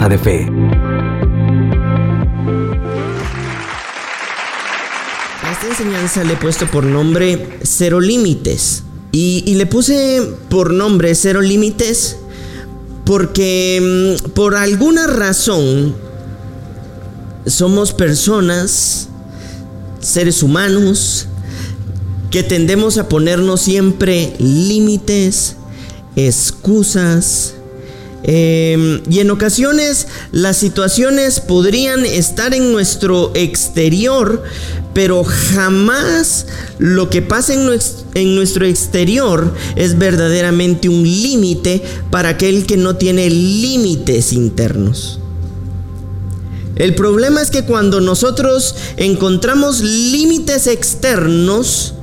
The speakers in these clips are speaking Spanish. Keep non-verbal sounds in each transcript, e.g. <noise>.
De Fe. A esta enseñanza le he puesto por nombre Cero Límites. Y, y le puse por nombre Cero Límites porque mm, por alguna razón somos personas, seres humanos, que tendemos a ponernos siempre límites, excusas, em, y en ocasiones las situaciones podrían estar en nuestro exterior, pero jamás lo que pasa en, en nuestro exterior es verdaderamente un límite para aquel que no tiene límites internos. El problema es que cuando nosotros encontramos límites externos,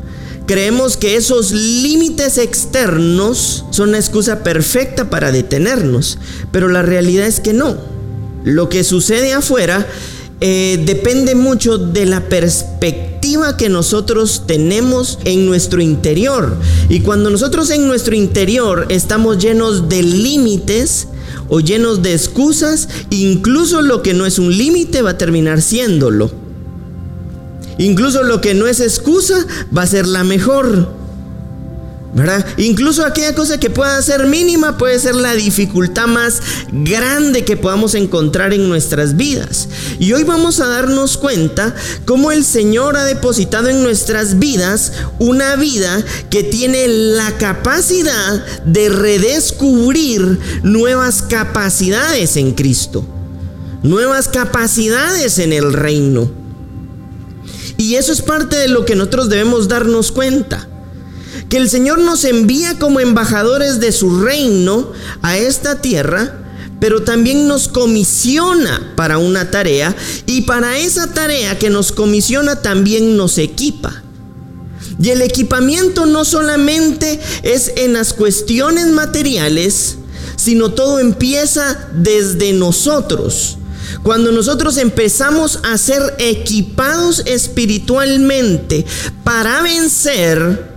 creemos que esos límites externos son la excusa perfecta para detenernos, pero la realidad es que no. Lo que sucede afuera eh, depende mucho de la perspectiva que nosotros tenemos en nuestro interior. Y cuando nosotros en nuestro interior estamos llenos de límites, o llenos de excusas, incluso lo que no es un límite va a terminar siéndolo. Incluso lo que no es excusa va a ser la mejor. ¿verdad? Incluso aquella cosa que pueda ser mínima puede ser la dificultad más grande que podamos encontrar en nuestras vidas. Y hoy vamos a darnos cuenta cómo el Señor ha depositado en nuestras vidas una vida que tiene la capacidad de redescubrir nuevas capacidades en Cristo, nuevas capacidades en el reino. Y eso es parte de lo que nosotros debemos darnos cuenta que el Señor nos envía como embajadores de su reino a esta tierra, pero también nos comisiona para una tarea y para esa tarea que nos comisiona también nos equipa. Y el equipamiento no solamente es en las cuestiones materiales, sino todo empieza desde nosotros. Cuando nosotros empezamos a ser equipados espiritualmente para vencer,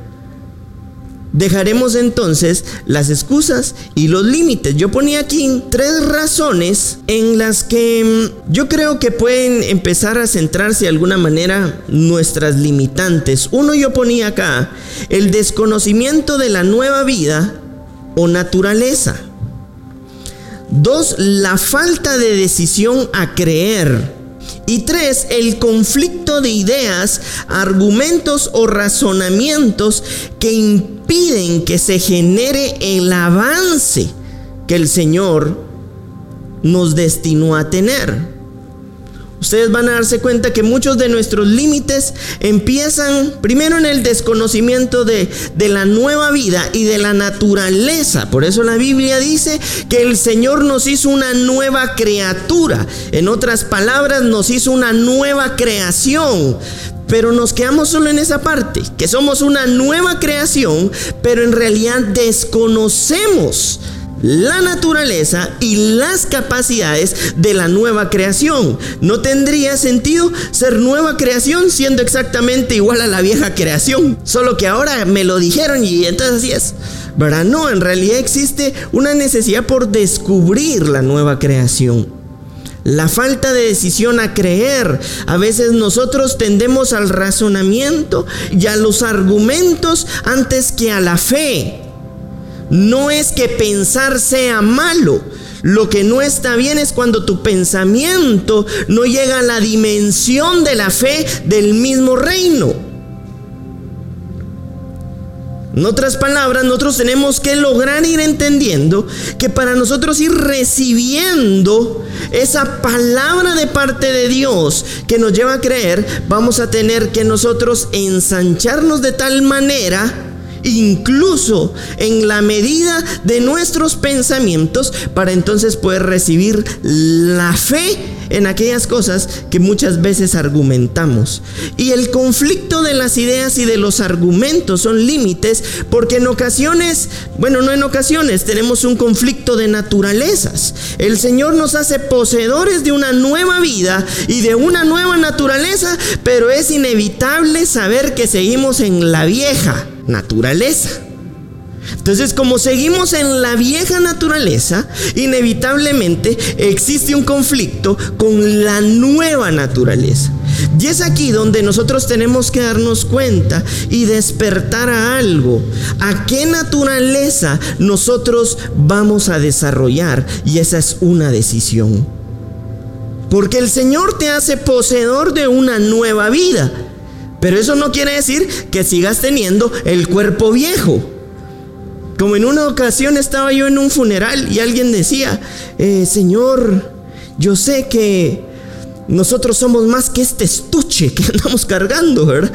dejaremos entonces las excusas y los límites. Yo ponía aquí tres razones en las que mm, yo creo que pueden empezar a centrarse de alguna manera nuestras limitantes. Uno yo ponía acá el desconocimiento de la nueva vida o naturaleza. Dos, la falta de decisión a creer. Y tres, el conflicto de ideas, argumentos o razonamientos que impiden que se genere el avance que el Señor nos destinó a tener. Ustedes van a darse cuenta que muchos de nuestros límites empiezan primero en el desconocimiento de, de, la nueva vida y de la naturaleza. Por eso la Biblia dice que el Señor nos hizo una nueva criatura. En otras palabras, nos hizo una nueva creación. Pero nos quedamos solo en esa parte, que somos una nueva creación, pero en realidad desconocemos la naturaleza y las capacidades de la nueva creación. No tendría sentido ser nueva creación siendo exactamente igual a la vieja creación. Solo que ahora me lo dijeron y entonces así es. ¿Verdad? No, en realidad existe una necesidad por descubrir la nueva creación. La falta de decisión a creer. A veces nosotros tendemos al razonamiento y a los argumentos antes que a la fe. No es que pensar sea malo. Lo que no está bien es cuando tu pensamiento no llega a la dimensión de la fe del mismo reino. En otras palabras, nosotros tenemos que lograr ir entendiendo que para nosotros ir recibiendo esa palabra de parte de Dios que nos lleva a creer, vamos a tener que nosotros ensancharnos de tal manera incluso en la medida de nuestros pensamientos, para entonces poder recibir la fe en aquellas cosas que muchas veces argumentamos. Y el conflicto de las ideas y de los argumentos son límites porque en ocasiones, bueno, no en ocasiones, tenemos un conflicto de naturalezas. El Señor nos hace poseedores de una nueva vida y de una nueva naturaleza, pero es inevitable saber que seguimos en la vieja naturaleza. Entonces, como seguimos en la vieja naturaleza, inevitablemente existe un conflicto con la nueva naturaleza. Y es aquí donde nosotros tenemos que darnos cuenta y despertar a algo. ¿A qué naturaleza nosotros vamos a desarrollar? Y esa es una decisión. Porque el Señor te hace poseedor de una nueva vida. Pero eso no quiere decir que sigas teniendo el cuerpo viejo. Como en una ocasión estaba yo en un funeral y alguien decía, eh, Señor, yo sé que nosotros somos más que este estuche que <laughs> andamos cargando, ¿verdad?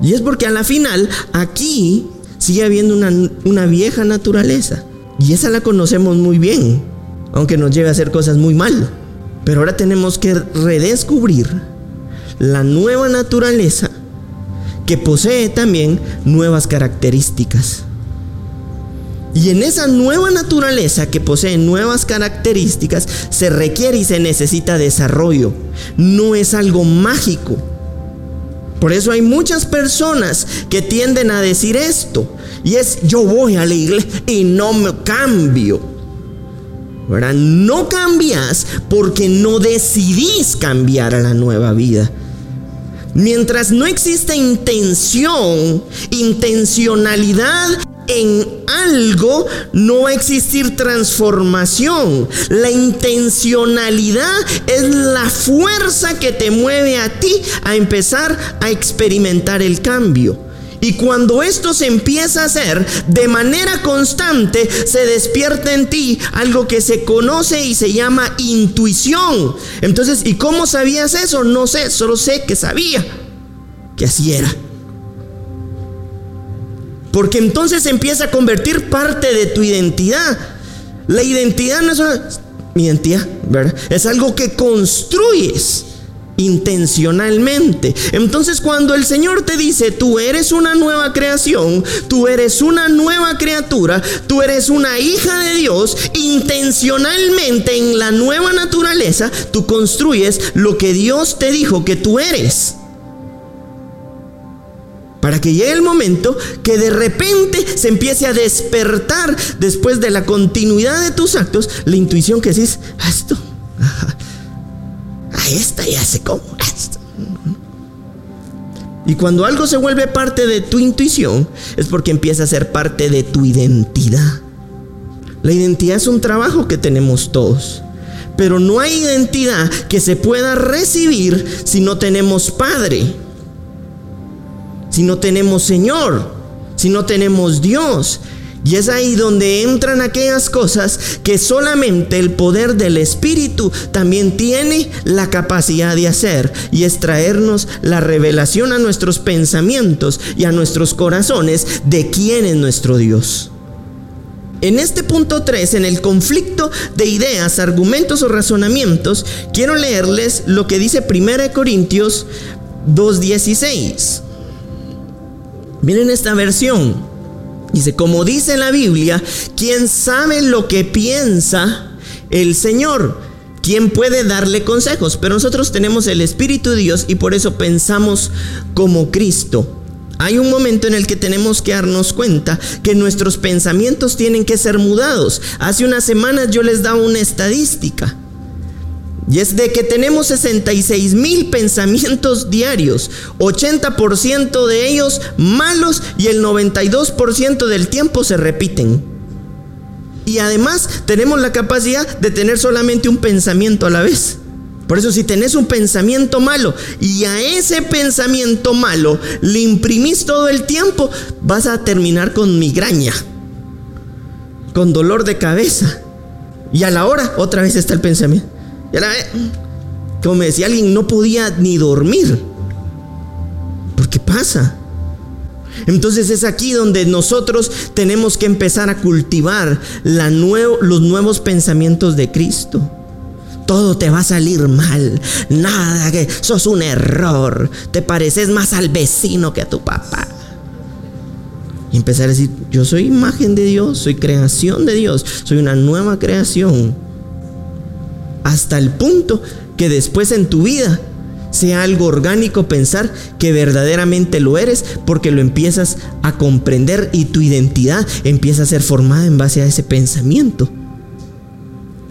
Y es porque a la final aquí sigue habiendo una, una vieja naturaleza. Y esa la conocemos muy bien, aunque nos lleve a hacer cosas muy mal. Pero ahora tenemos que redescubrir la nueva naturaleza que posee también nuevas características. Y en esa nueva naturaleza que posee nuevas características se requiere y se necesita desarrollo. No es algo mágico. Por eso hay muchas personas que tienden a decir esto. Y es, yo voy a la iglesia y no me cambio. ¿Verdad? No cambias porque no decidís cambiar a la nueva vida. Mientras no existe intención, intencionalidad en algo, no va a existir transformación. La intencionalidad es la fuerza que te mueve a ti a empezar a experimentar el cambio. Y cuando esto se empieza a hacer de manera constante, se despierta en ti algo que se conoce y se llama intuición. Entonces, ¿y cómo sabías eso? No sé, solo sé que sabía que así era. Porque entonces empieza a convertir parte de tu identidad. La identidad no es una identidad, ¿verdad? Es algo que construyes intencionalmente. Entonces cuando el Señor te dice, tú eres una nueva creación, tú eres una nueva criatura, tú eres una hija de Dios, intencionalmente en la nueva naturaleza, tú construyes lo que Dios te dijo que tú eres. Para que llegue el momento que de repente se empiece a despertar después de la continuidad de tus actos la intuición que dices, ah, esto, esta ya se como. Y cuando algo se vuelve parte de tu intuición, es porque empieza a ser parte de tu identidad. La identidad es un trabajo que tenemos todos. Pero no hay identidad que se pueda recibir si no tenemos Padre, si no tenemos Señor, si no tenemos Dios. Y es ahí donde entran aquellas cosas que solamente el poder del Espíritu también tiene la capacidad de hacer. Y es traernos la revelación a nuestros pensamientos y a nuestros corazones de quién es nuestro Dios. En este punto 3, en el conflicto de ideas, argumentos o razonamientos, quiero leerles lo que dice 1 Corintios 2.16. Miren esta versión. Dice, como dice la Biblia, ¿quién sabe lo que piensa el Señor? ¿Quién puede darle consejos? Pero nosotros tenemos el Espíritu de Dios y por eso pensamos como Cristo. Hay un momento en el que tenemos que darnos cuenta que nuestros pensamientos tienen que ser mudados. Hace unas semanas yo les daba una estadística. Y es de que tenemos 66 mil pensamientos diarios, 80% de ellos malos y el 92% del tiempo se repiten. Y además tenemos la capacidad de tener solamente un pensamiento a la vez. Por eso si tenés un pensamiento malo y a ese pensamiento malo le imprimís todo el tiempo, vas a terminar con migraña, con dolor de cabeza. Y a la hora otra vez está el pensamiento. Como me decía alguien, no podía ni dormir. ¿Por qué pasa? Entonces es aquí donde nosotros tenemos que empezar a cultivar la los nuevos pensamientos de Cristo. Todo te va a salir mal. Nada, que sos un error. Te pareces más al vecino que a tu papá. Y empezar a decir, yo soy imagen de Dios, soy creación de Dios, soy una nueva creación hasta el punto que después en tu vida sea algo orgánico pensar que verdaderamente lo eres porque lo empiezas a comprender y tu identidad empieza a ser formada en base a ese pensamiento.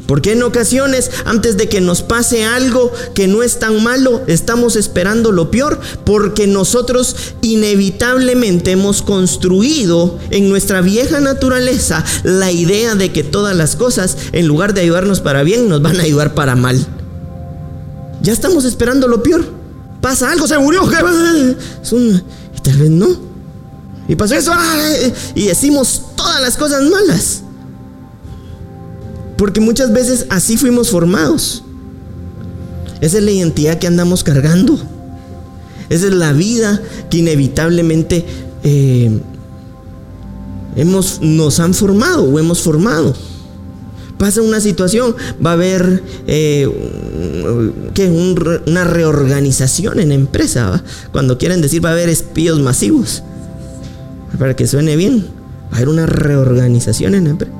Porque en ocasiones, antes de que nos pase algo que no es tan malo, estamos esperando lo peor, porque nosotros inevitablemente hemos construido en nuestra vieja naturaleza la idea de que todas las cosas, en lugar de ayudarnos para bien, nos van a ayudar para mal. Ya estamos esperando lo peor. Pasa algo, se murió. Y tal vez no. Y pasó eso. Y decimos todas las cosas malas. Porque muchas veces así fuimos formados. Esa es la identidad que andamos cargando. Esa es la vida que inevitablemente eh, hemos, nos han formado o hemos formado. Pasa una situación, va a haber eh, una reorganización en empresa. Cuando quieren decir va a haber espíos masivos. Para que suene bien, va a haber una reorganización en empresa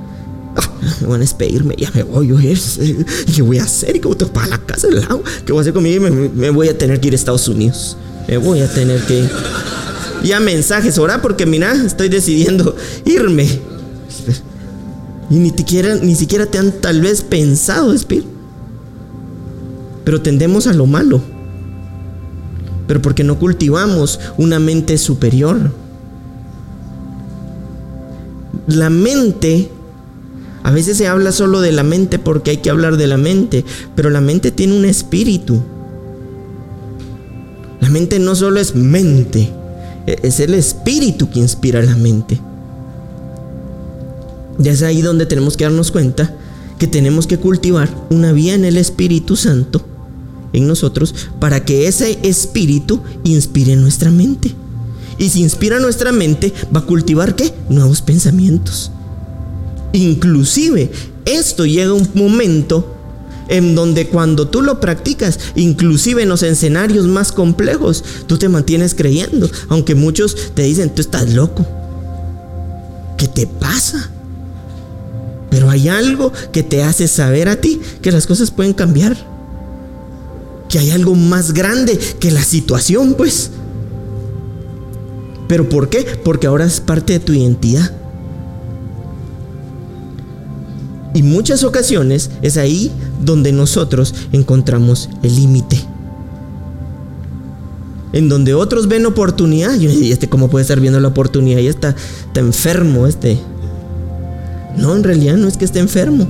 me van a despedirme, ya me voy, yo, ¿qué voy a hacer? ¿Y cómo te para la casa del lado? ¿Qué voy a hacer conmigo? Me, me, voy a tener que ir a Estados Unidos. Me voy a tener que ir. Ya mensajes, ahora porque mira, estoy decidiendo irme. Y ni siquiera, ni siquiera te han tal vez pensado despedir. Pero tendemos a lo malo. Pero porque no cultivamos una mente superior. La mente a veces se habla solo de la mente porque hay que hablar de la mente, pero la mente tiene un espíritu. La mente no solo es mente, e-, es el espíritu que inspira la mente. Ya es ahí donde tenemos que darnos cuenta que tenemos que cultivar una vía en el Espíritu Santo en nosotros para que ese espíritu inspire nuestra mente. Y si inspira nuestra mente, va a cultivar qué? Nuevos pensamientos. Inclusive, esto llega un momento en donde cuando tú lo practicas, inclusive en los escenarios más complejos, tú te mantienes creyendo, aunque muchos te dicen, tú estás loco. ¿Qué te pasa? Pero hay algo que te hace saber a ti que las cosas pueden cambiar. Que hay algo más grande que la situación, pues. ¿Pero por qué? Porque ahora es parte de tu identidad. Y muchas ocasiones es ahí donde nosotros encontramos el límite. En donde otros ven oportunidad. Y este cómo puede estar viendo la oportunidad. Y está, está enfermo este. No, en realidad no es que esté enfermo.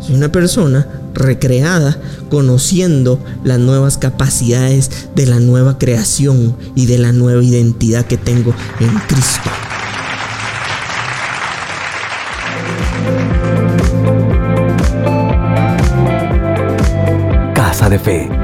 Soy una persona recreada, conociendo las nuevas capacidades de la nueva creación y de la nueva identidad que tengo en Cristo. De Fe.